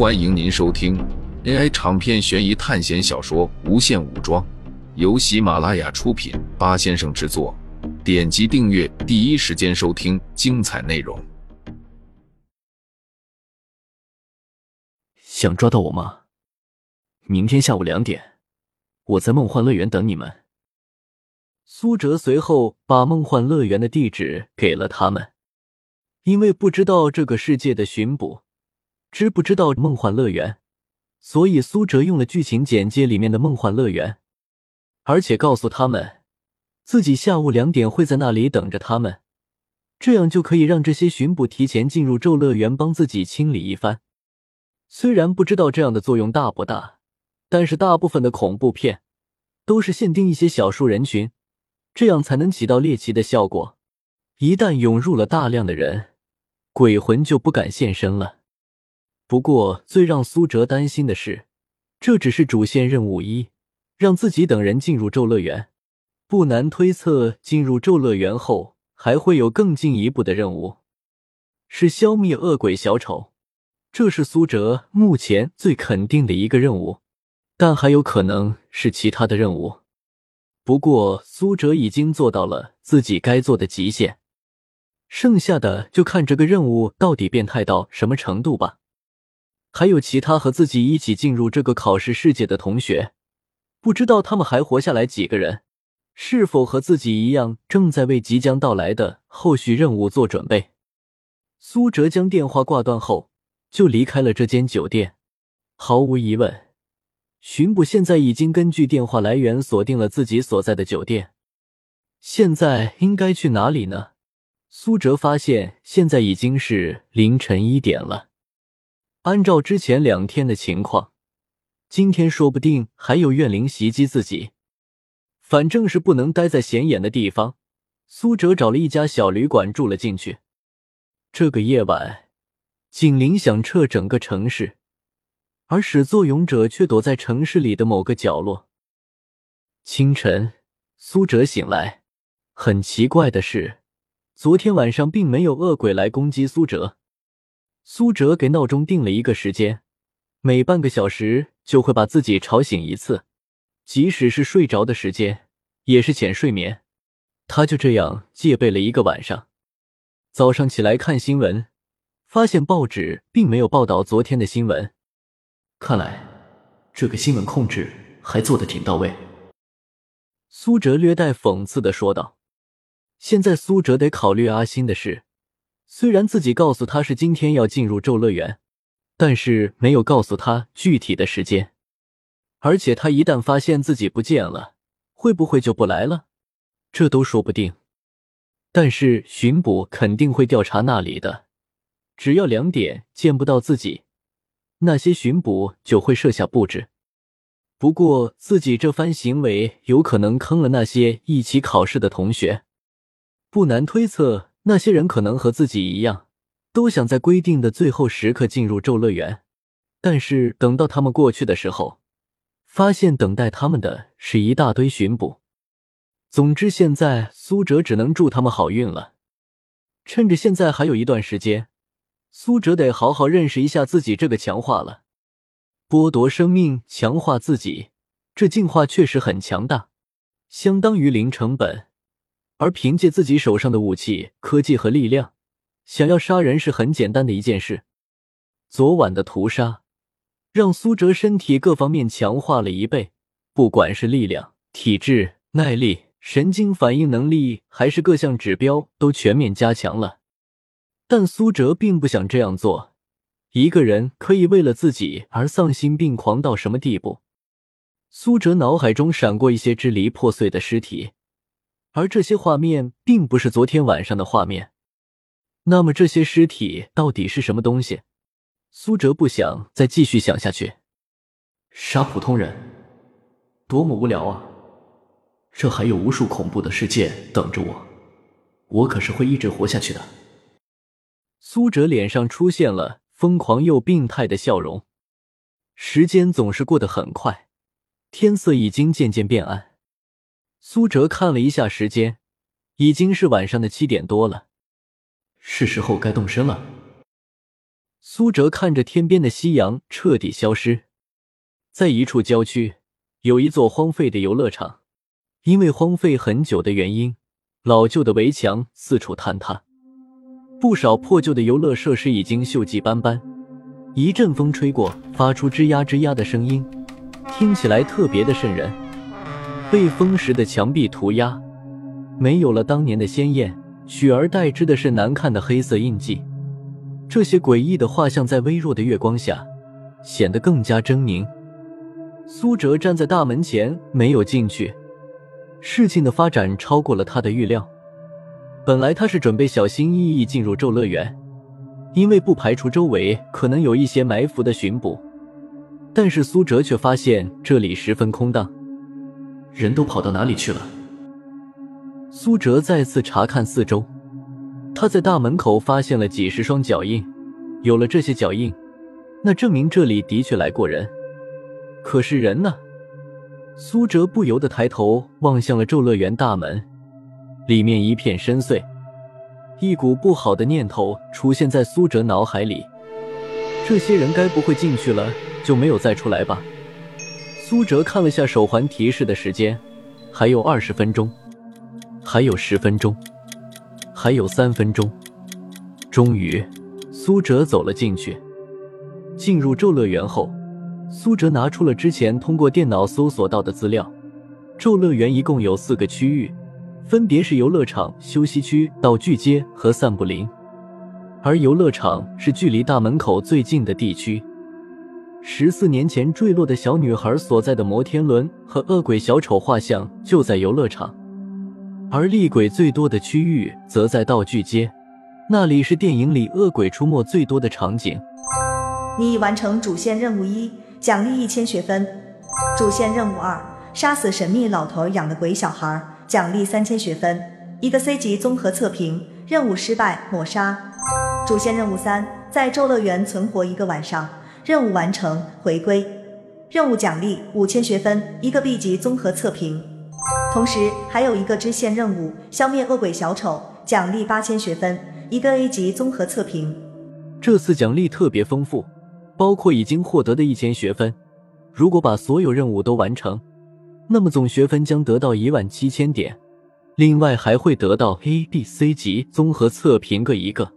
欢迎您收听 AI 长篇悬疑探险小说《无限武装》，由喜马拉雅出品，八先生制作。点击订阅，第一时间收听精彩内容。想抓到我吗？明天下午两点，我在梦幻乐园等你们。苏哲随后把梦幻乐园的地址给了他们，因为不知道这个世界的巡捕，知不知道梦幻乐园，所以苏哲用了剧情简介里面的梦幻乐园，而且告诉他们自己下午两点会在那里等着他们，这样就可以让这些巡捕提前进入咒乐园，帮自己清理一番。虽然不知道这样的作用大不大，但是大部分的恐怖片都是限定一些少数人群，这样才能起到猎奇的效果。一旦涌入了大量的人，鬼魂就不敢现身了。不过，最让苏哲担心的是，这只是主线任务一，让自己等人进入咒乐园。不难推测，进入咒乐园后还会有更进一步的任务，是消灭恶鬼小丑。这是苏哲目前最肯定的一个任务，但还有可能是其他的任务。不过苏哲已经做到了自己该做的极限，剩下的就看这个任务到底变态到什么程度吧。还有其他和自己一起进入这个考试世界的同学，不知道他们还活下来几个人，是否和自己一样正在为即将到来的后续任务做准备。苏哲将电话挂断后。就离开了这间酒店。毫无疑问，巡捕现在已经根据电话来源锁定了自己所在的酒店。现在应该去哪里呢？苏哲发现现在已经是凌晨一点了。按照之前两天的情况，今天说不定还有怨灵袭击自己。反正是不能待在显眼的地方，苏哲找了一家小旅馆住了进去。这个夜晚。警铃响彻整个城市，而始作俑者却躲在城市里的某个角落。清晨，苏哲醒来，很奇怪的是，昨天晚上并没有恶鬼来攻击苏哲。苏哲给闹钟定了一个时间，每半个小时就会把自己吵醒一次，即使是睡着的时间，也是浅睡眠。他就这样戒备了一个晚上。早上起来看新闻。发现报纸并没有报道昨天的新闻，看来这个新闻控制还做得挺到位。苏哲略带讽刺的说道：“现在苏哲得考虑阿星的事，虽然自己告诉他是今天要进入咒乐园，但是没有告诉他具体的时间。而且他一旦发现自己不见了，会不会就不来了？这都说不定。但是巡捕肯定会调查那里的。”只要两点见不到自己，那些巡捕就会设下布置。不过自己这番行为有可能坑了那些一起考试的同学，不难推测，那些人可能和自己一样，都想在规定的最后时刻进入咒乐园。但是等到他们过去的时候，发现等待他们的是一大堆巡捕。总之，现在苏哲只能祝他们好运了。趁着现在还有一段时间。苏哲得好好认识一下自己这个强化了，剥夺生命，强化自己，这进化确实很强大，相当于零成本。而凭借自己手上的武器、科技和力量，想要杀人是很简单的一件事。昨晚的屠杀让苏哲身体各方面强化了一倍，不管是力量、体质、耐力、神经反应能力，还是各项指标，都全面加强了。但苏哲并不想这样做。一个人可以为了自己而丧心病狂到什么地步？苏哲脑海中闪过一些支离破碎的尸体，而这些画面并不是昨天晚上的画面。那么这些尸体到底是什么东西？苏哲不想再继续想下去。杀普通人，多么无聊啊！这还有无数恐怖的世界等着我，我可是会一直活下去的。苏哲脸上出现了疯狂又病态的笑容。时间总是过得很快，天色已经渐渐变暗。苏哲看了一下时间，已经是晚上的七点多了，是时候该动身了。苏哲看着天边的夕阳彻底消失，在一处郊区有一座荒废的游乐场，因为荒废很久的原因，老旧的围墙四处坍塌，不少破旧的游乐设施已经锈迹斑斑。一阵风吹过，发出吱呀吱呀的声音，听起来特别的瘆人。被风蚀的墙壁涂鸦没有了当年的鲜艳，取而代之的是难看的黑色印记。这些诡异的画像在微弱的月光下显得更加狰狞。苏哲站在大门前，没有进去。事情的发展超过了他的预料。本来他是准备小心翼翼进入咒乐园，因为不排除周围可能有一些埋伏的巡捕。但是苏哲却发现这里十分空荡，人都跑到哪里去了？苏哲再次查看四周。他在大门口发现了几十双脚印，有了这些脚印，那证明这里的确来过人。可是人呢？苏哲不由得抬头望向了咒乐园大门，里面一片深邃，一股不好的念头出现在苏哲脑海里：这些人该不会进去了就没有再出来吧？苏哲看了下手环提示的时间，还有二十分钟，还有十分钟。还有三分钟，终于，苏哲走了进去。进入咒乐园后，苏哲拿出了之前通过电脑搜索到的资料。咒乐园一共有四个区域，分别是游乐场、休息区、道具街和散步林。而游乐场是距离大门口最近的地区。十四年前坠落的小女孩所在的摩天轮和恶鬼小丑画像就在游乐场。而厉鬼最多的区域则在道具街，那里是电影里恶鬼出没最多的场景。你已完成主线任务一，奖励一千学分；主线任务二，杀死神秘老头养的鬼小孩，奖励三千学分，一个 C 级综合测评。任务失败，抹杀。主线任务三，在咒乐园存活一个晚上，任务完成，回归。任务奖励五千学分，一个 B 级综合测评。同时还有一个支线任务，消灭恶鬼小丑，奖励八千学分，一个 A 级综合测评。这次奖励特别丰富，包括已经获得的一千学分。如果把所有任务都完成，那么总学分将得到一万七千点。另外还会得到 A、B、C 级综合测评各一个。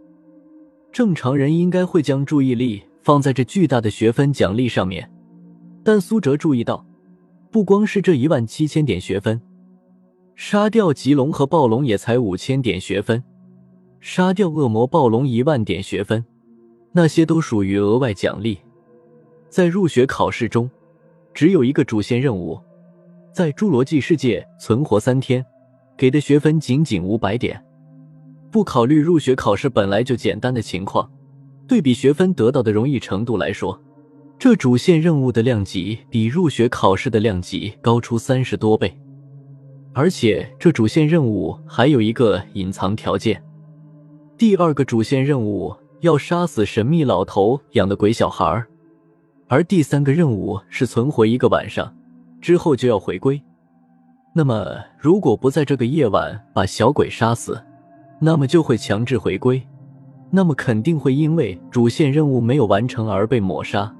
正常人应该会将注意力放在这巨大的学分奖励上面，但苏哲注意到。不光是这一万七千点学分，杀掉棘龙和暴龙也才五千点学分，杀掉恶魔暴龙一万点学分，那些都属于额外奖励。在入学考试中，只有一个主线任务，在侏罗纪世界存活三天，给的学分仅仅五百点。不考虑入学考试本来就简单的情况，对比学分得到的容易程度来说。这主线任务的量级比入学考试的量级高出三十多倍，而且这主线任务还有一个隐藏条件：第二个主线任务要杀死神秘老头养的鬼小孩，而第三个任务是存活一个晚上，之后就要回归。那么，如果不在这个夜晚把小鬼杀死，那么就会强制回归，那么肯定会因为主线任务没有完成而被抹杀。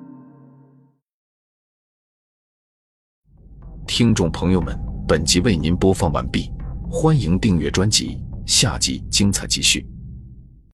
听众朋友们，本集为您播放完毕，欢迎订阅专辑，下集精彩继续。